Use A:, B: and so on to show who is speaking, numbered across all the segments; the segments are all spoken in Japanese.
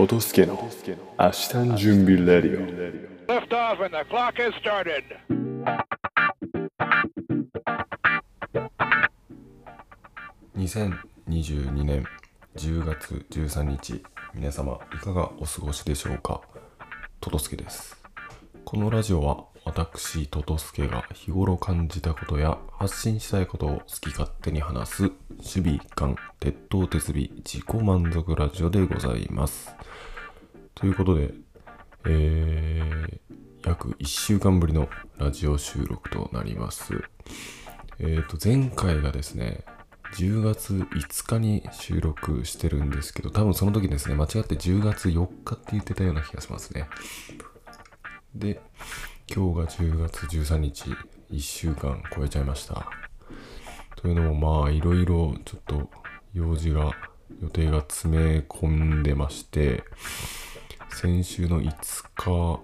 A: トトスケの明日の準備レディオ。
B: Lift off and the clock has started.
C: 2022年10月13日皆様いかがお過ごしでしょうか？トトスケです。このラジオは私トトスケが日頃感じたことや発信したいことを好き勝手に話す守備一貫鉄頭鉄尾自己満足ラジオでございます。ということでえー、約1週間ぶりのラジオ収録となります。えー、と前回がですね10月5日に収録してるんですけど多分その時ですね間違って10月4日って言ってたような気がしますね。で今日が10月13日1週間超えちゃいました。というのもまあいろいろちょっと用事が予定が詰め込んでまして先週の5日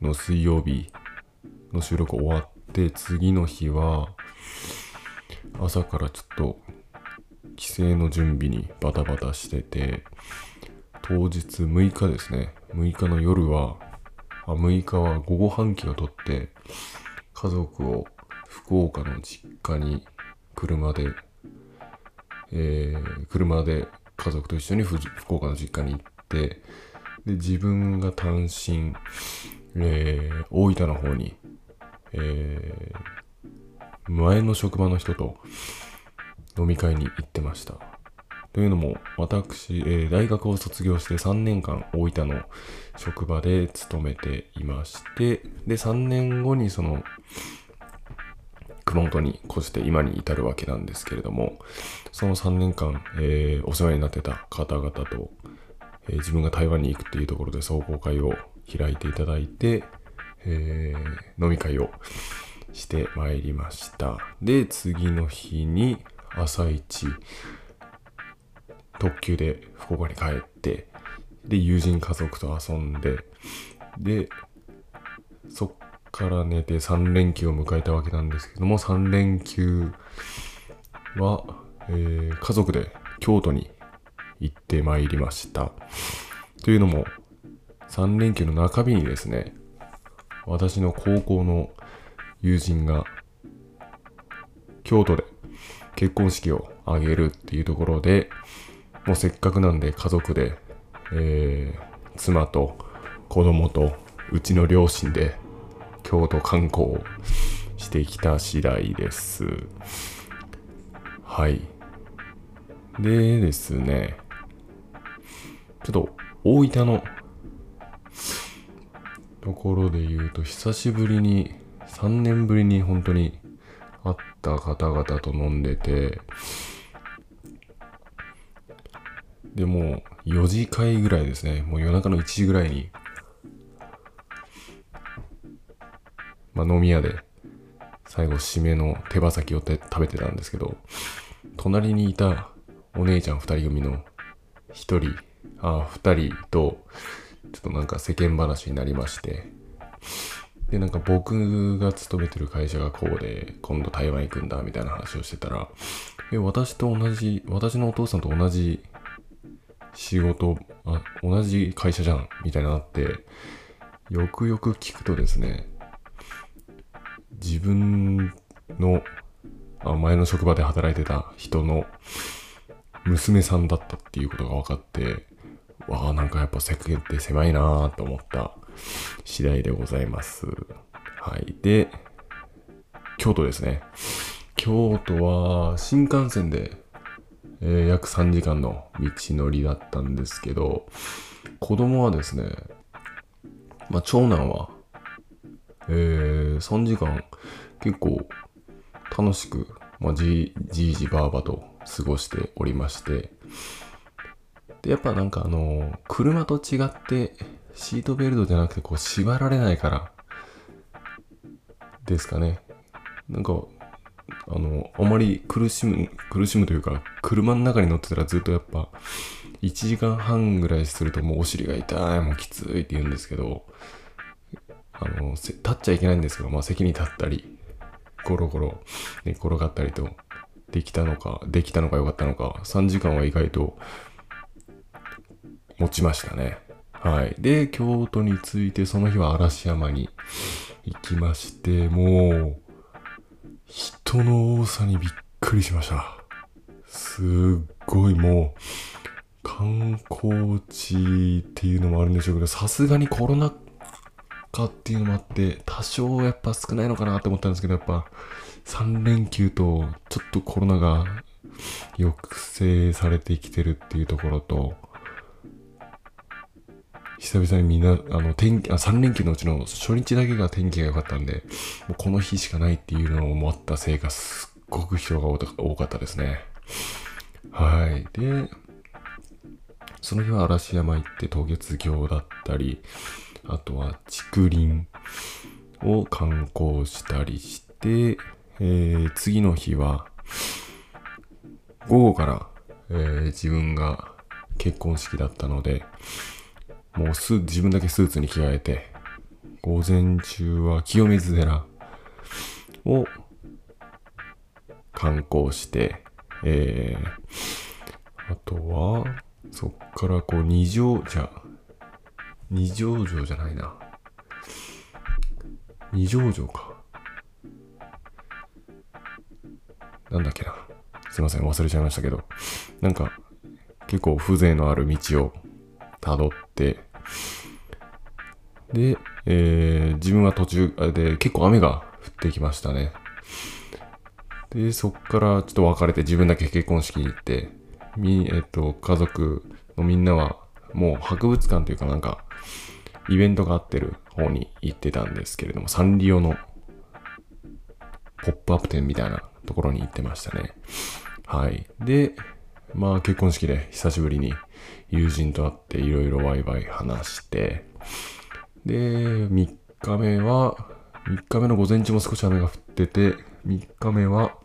C: の水曜日の収録終わって次の日は朝からちょっと帰省の準備にバタバタしてて当日6日ですね。6日の夜は6日は午後半期を取って家族を福岡の実家に車で、えー車で家族と一緒に福岡の実家に行ってで自分が単身、えー大分の方に、えー前の職場の人と飲み会に行ってました。というのも、私、えー大学を卒業して3年間大分の職場で勤めていまして、で、3年後にその、熊本に越して今に至るわけなんですけれども、その3年間、えーお世話になってた方々と、えー自分が台湾に行くっていうところで壮行会を開いていただいて、え飲み会をしてまいりました。で、次の日に朝一、特急で福岡に帰って、で、友人家族と遊んで、で、そっから寝て3連休を迎えたわけなんですけども、3連休は、えー家族で京都に行ってまいりました。というのも、3連休の中日にですね、私の高校の友人が京都で結婚式を挙げるっていうところでもうせっかくなんで家族で、えー妻と子供とうちの両親で京都観光をしてきた次第です。はい。でですねちょっと大分のところで言うと久しぶりに3年ぶりに本当に会った方々と飲んでてでもう4時会ぐらいですね。もう夜中の1時ぐらいに。まあ飲み屋で最後締めの手羽先をて食べてたんですけど隣にいたお姉ちゃん2人組の1人あ2人とちょっとなんか世間話になりまして。で、なんか僕が勤めてる会社がこうで、今度台湾行くんだみたいな話をしてたら、え、私と同じ、私のお父さんと同じ仕事、あ、同じ会社じゃんみたいになって、よくよく聞くとですね、自分のあ前の職場で働いてた人の娘さんだったっていうことが分かって、わあ、なんかやっぱ世間って狭いなぁと思った次第でございます。はい。で、京都ですね。京都は新幹線で、えー約3時間の道のりだったんですけど、子供はですね、まあ、長男は、えー3時間結構楽しく、まあ、じじいじばあばと過ごしておりまして、で、やっぱなんかあの、車と違って、シートベルトじゃなくてこう縛られないから、ですかね。なんか、あの、あまり苦しむ、苦しむというか、車の中に乗ってたらずっとやっぱ、1時間半ぐらいするともうお尻が痛い、もうきついって言うんですけど、あの、立っちゃいけないんですけど、まあ席に立ったり、ゴロゴロ寝転がったりと、できたのか、できたのか良かったのか、3時間は意外と持ちましたね。はい。で、京都に着いて、その日は嵐山に行きまして、もう、人の多さにびっくりしました。すっごいもう、観光地っていうのもあるんでしょうけど、さすがにコロナ禍っていうのもあって、多少やっぱ少ないのかなって思ったんですけど、やっぱ3連休とちょっとコロナが抑制されてきてるっていうところと、久々にみんな、あの、天気、あ、3連休のうちの初日だけが天気が良かったんで、もうこの日しかないっていうのを思ったせいか、すっごく人が多かったですね。はい。で、その日は嵐山行って渡月橋だったり、あとは竹林を観光したりして、えー次の日は、午後から、えー自分が結婚式だったので、もうスー自分だけスーツに着替えて、午前中は清水寺を観光して、えー、あとは、そっからこう二条、じゃ、二条城じゃないな。二条城か。なんだっけな。すいません、忘れちゃいましたけど。なんか、結構風情のある道を辿っ、で、えー自分は途中で結構雨が降ってきましたね。で、そっからちょっと別れて自分だけ結婚式に行って、み、えっと、家族のみんなはもう博物館というかなんか、イベントがあってる方に行ってたんですけれども、サンリオのポップアップ店みたいなところに行ってましたね。はい。で、まあ結婚式で久しぶりに友人と会っていろいろワイワイ話して、で、3日目は、3日目の午前中も少し雨が降ってて、3日目は、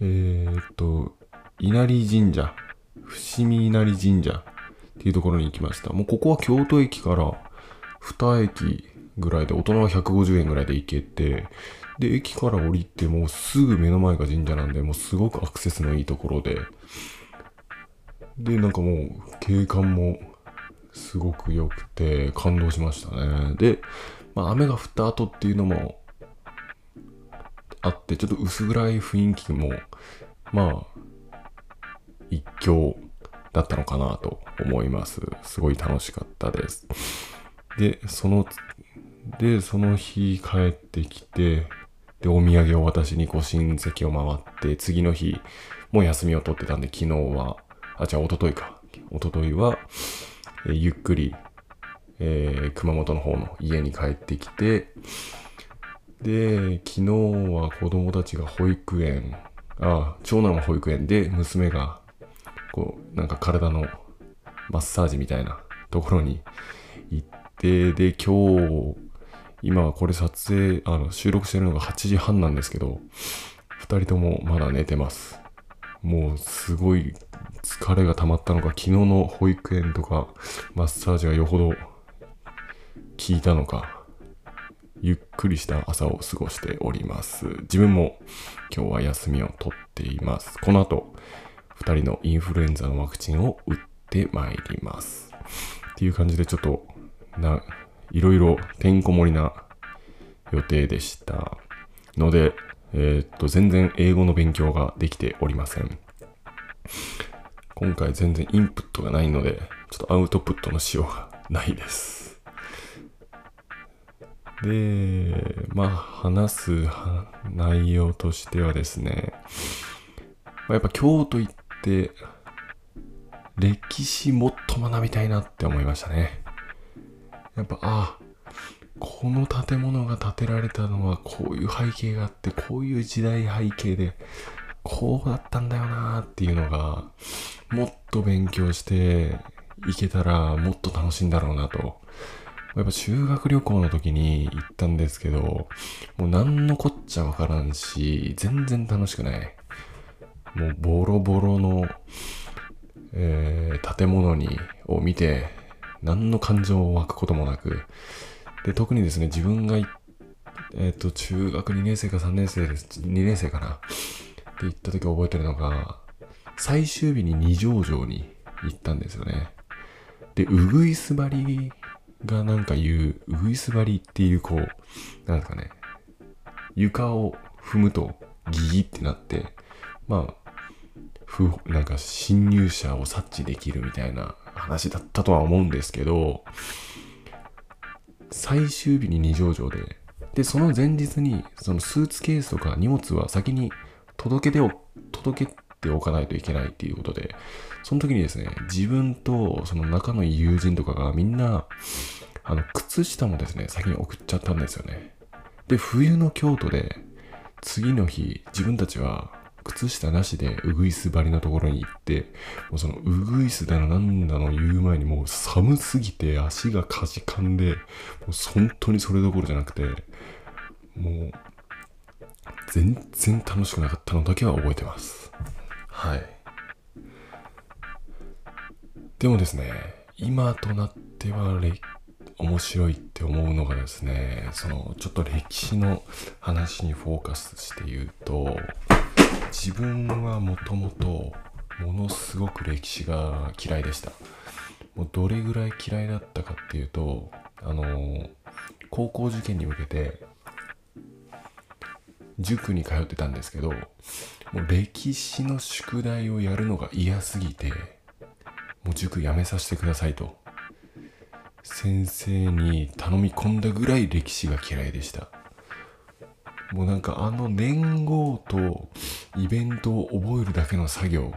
C: えーっと、稲荷神社、伏見稲荷神社っていうところに行きました。もうここは京都駅から2駅ぐらいで、大人は150円ぐらいで行けて、で、駅から降りてもうすぐ目の前が神社なんで、もうすごくアクセスのいいところで、で、なんかもう景観もすごく良くて感動しましたね。で、まあ雨が降った後っていうのもあって、ちょっと薄暗い雰囲気も、まあ、一興だったのかなと思います。すごい楽しかったです。で、その、で、その日帰ってきて、で、お土産を渡しにこう親戚を回って、次の日、もう休みを取ってたんで、昨日は、あ、じゃあ、一昨日か。一昨日は、えーゆっくり、えー熊本の方の家に帰ってきて、で、昨日は子供たちが保育園、あ、長男は保育園で、娘が、こう、なんか体のマッサージみたいなところに行って、で、今日、今はこれ撮影、あの、収録してるのが8時半なんですけど、二人ともまだ寝てます。もうすごい疲れが溜まったのか、昨日の保育園とかマッサージがよほど効いたのか、ゆっくりした朝を過ごしております。自分も今日は休みを取っています。この後、二人のインフルエンザのワクチンを打ってまいります。っていう感じでちょっと、な、いろいろてんこ盛りな予定でした。ので、えーっと、全然英語の勉強ができておりません。今回全然インプットがないので、ちょっとアウトプットのしようがないです。で、まあ、話す内容としてはですね、ま、やっぱ京都行って、歴史もっと学びたいなって思いましたね。やっぱ、ああこの建物が建てられたのはこういう背景があって、こういう時代背景で、こうだったんだよなっていうのが、もっと勉強していけたらもっと楽しいんだろうなと。やっぱ修学旅行の時に行ったんですけど、もう何のこっちゃわからんし、全然楽しくない。もうボロボロの、えー建物に、を見て、何の感情を湧くこともなく、で、特にですね、自分が、えっ、と、中学2年生か3年生です、2年生かな。って言った時覚えてるのが、最終日に二条城に行ったんですよね。で、うぐいす張りがなんか言う、うぐいす張りっていうこう、なんですかね、床を踏むとギギってなって、まあ、不なんか侵入者を察知できるみたいな話だったとは思うんですけど、最終日に二条城で、で、その前日に、そのスーツケースとか荷物は先に届けてお、届けておかないといけないっていうことで、その時にですね、自分とその仲のいい友人とかがみんな、あの、靴下もですね、先に送っちゃったんですよね。で、冬の京都で、次の日、自分たちは靴下なしでウグイス張りのところに行って、もうそのウグイスだのなんだの言う前にもう寒すぎて足がかじかんで、もう本当にそれどころじゃなくて、もう全然楽しくなかったのだけは覚えてます。はい。でもですね、今となっては面白いって思うのがですね、そのちょっと歴史の話にフォーカスして言うと、自分はもともとものすごく歴史が嫌いでした。もうどれぐらい嫌いだったかっていうと、あの高校受験に向けて塾に通ってたんですけど、もう歴史の宿題をやるのが嫌すぎて、もう塾辞めさせてくださいと、先生に頼み込んだぐらい歴史が嫌いでした。もうなんかあの年号とイベントを覚えるだけの作業、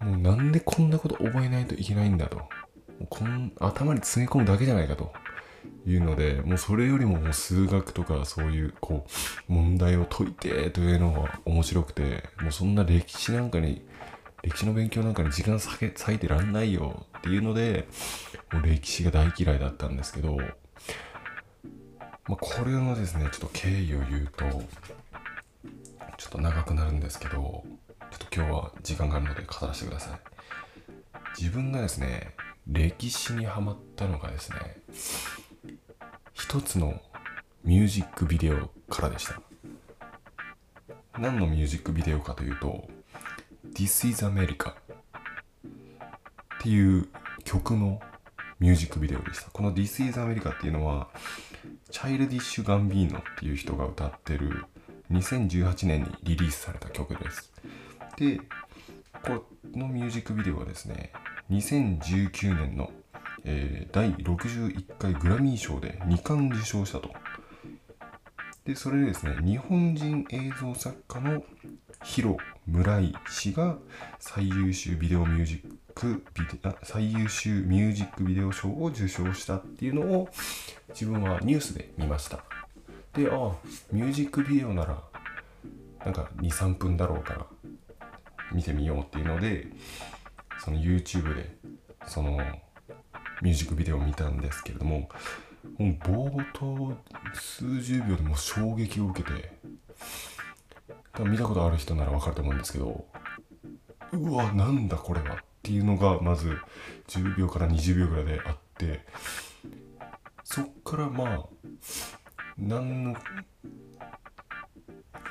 C: もうなんでこんなこと覚えないといけないんだと。こん頭に詰め込むだけじゃないかと。いうので、もうそれよりも数学とかそういうこう問題を解いてというのが面白くて、もうそんな歴史なんかに、歴史の勉強なんかに時間割いてらんないよっていうので、もう歴史が大嫌いだったんですけど、まあ、これのですね、ちょっと経緯を言うと、ちょっと長くなるんですけど、ちょっと今日は時間があるので語らせてください。自分がですね、歴史にハマったのがですね、一つのミュージックビデオからでした。何のミュージックビデオかというと、This is America っていう曲のミュージックビデオでした。この This is America っていうのは、チャイルディッシュ・ガンビーノっていう人が歌ってる2018年にリリースされた曲です。で、このミュージックビデオはですね、2019年の、えー第61回グラミー賞で2冠受賞したと。で、それでですね、日本人映像作家のヒロ・村井氏が最優秀ビデオミュージックビデあ最優秀ミュージックビデオ賞を受賞したっていうのを自分はニュースで見ました。で、ああ、ミュージックビデオならなんか2、3分だろうから見てみようっていうので、その YouTube でそのミュージックビデオを見たんですけれども、もう冒頭数十秒でもう衝撃を受けて、多分見たことある人ならわかると思うんですけど、うわ、なんだこれはっていうのがまず10秒から20秒ぐらいであって、そっからまあ、なんの、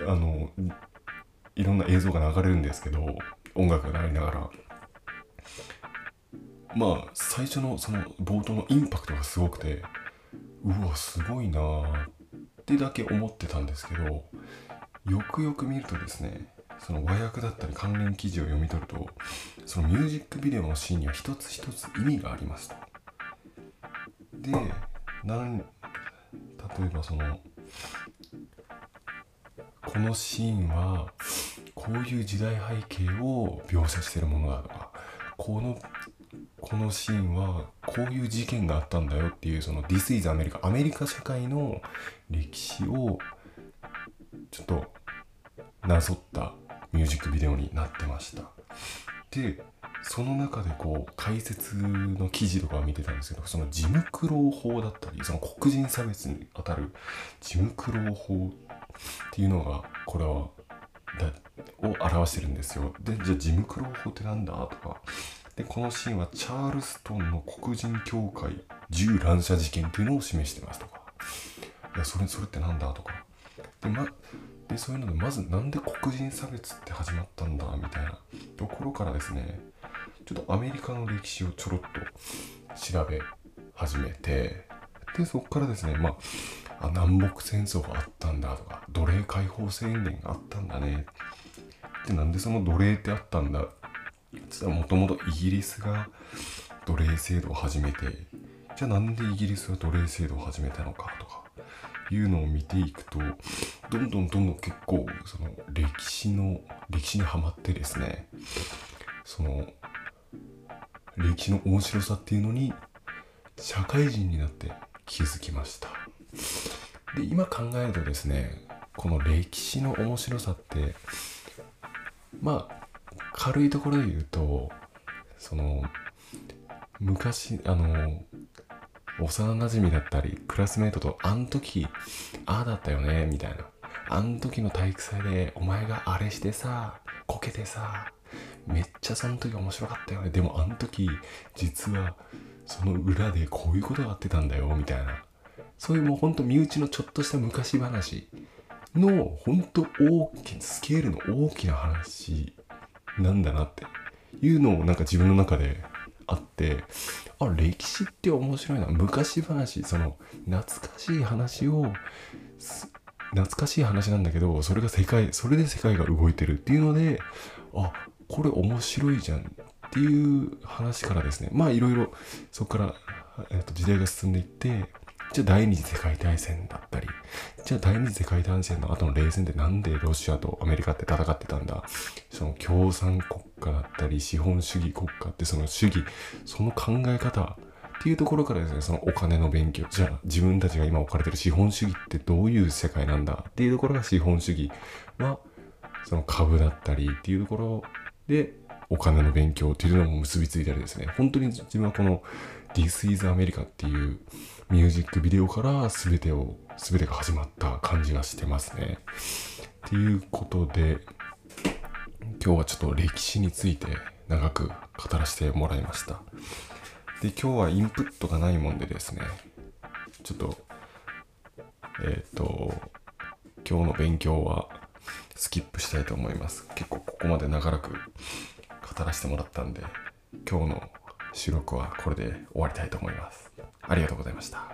C: あの、いろんな映像が流れるんですけど、音楽が流れながら、まあ、最初のその冒頭のインパクトがすごくて、うわ、すごいなーってだけ思ってたんですけど、よくよく見るとですね、その和訳だったり関連記事を読み取ると、そのミュージックビデオのシーンには一つ一つ意味がありますと。で、なん、例えばその、このシーンはこういう時代背景を描写してるものだとかこのこのシーンはこういう事件があったんだよっていうその This is America アメリカ社会の歴史をちょっとなぞったミュージックビデオになってました。でその中でこう解説の記事とかを見てたんですけどそのジムクロウ法だったりその黒人差別にあたるジムクロウ法っていうのがこれはだを表してるんですよ。でじゃあジムクロウ法ってなんだとかでこのシーンはチャールストンの黒人教会銃乱射事件っていうのを示してますとか。いやそれそれってなんだとか。で,、ま、でそういうのでまずなんで黒人差別って始まったんだみたいな。ところからですねちょっとアメリカの歴史をちょろっと調べ始めてでそこからですねまあ南北戦争があったんだとか奴隷解放宣言があったんだね。でなんでその奴隷ってあったんだ実はもともとイギリスが奴隷制度を始めてじゃあなんでイギリスは奴隷制度を始めたのかとかいうのを見ていくとどんどんどんどん結構その歴史の歴史にはまってですねその歴史の面白さっていうのに社会人になって気づきました。で今考えるとですねこの歴史の面白さってまあ軽いところで言うとその昔あの幼馴染だったりクラスメートとあん時ああだったよねみたいな。あん時の体育祭でお前があれしてさこけてさめっちゃその時面白かったよね。でもあの時実はその裏でこういうことがあってたんだよみたいな。そういうもうほんと身内のちょっとした昔話のほんと大きスケールの大きな話なんだなって。いうのをなんか自分の中であってあ歴史って面白いな。昔話その懐かしい話を懐かしい話なんだけどそれが世界それで世界が動いてるっていうのであこれ面白いじゃんっていう話からですね。まあいろいろそこから、えっと時代が進んでいってじゃあ第二次世界大戦だったりじゃあ第二次世界大戦の後の冷戦でなんでロシアとアメリカって戦ってたんだ？その共産国家だったり資本主義国家ってその主義その考え方っていうところからですねそのお金の勉強じゃあ自分たちが今置かれてる資本主義ってどういう世界なんだ？っていうところが資本主義はその株だったりっていうところでお金の勉強っていうのも結びついたりですね。本当に自分はこの This is America っていうミュージックビデオから全てを全てが始まった感じがしてますね。っていうことで今日はちょっと歴史について長く語らせてもらいました。で今日はインプットがないもんでですねちょっとえっ、と今日の勉強はスキップしたいと思います。結構ここまで長らく語らせてもらったんで今日の収録はこれで終わりたいと思います。ありがとうございました。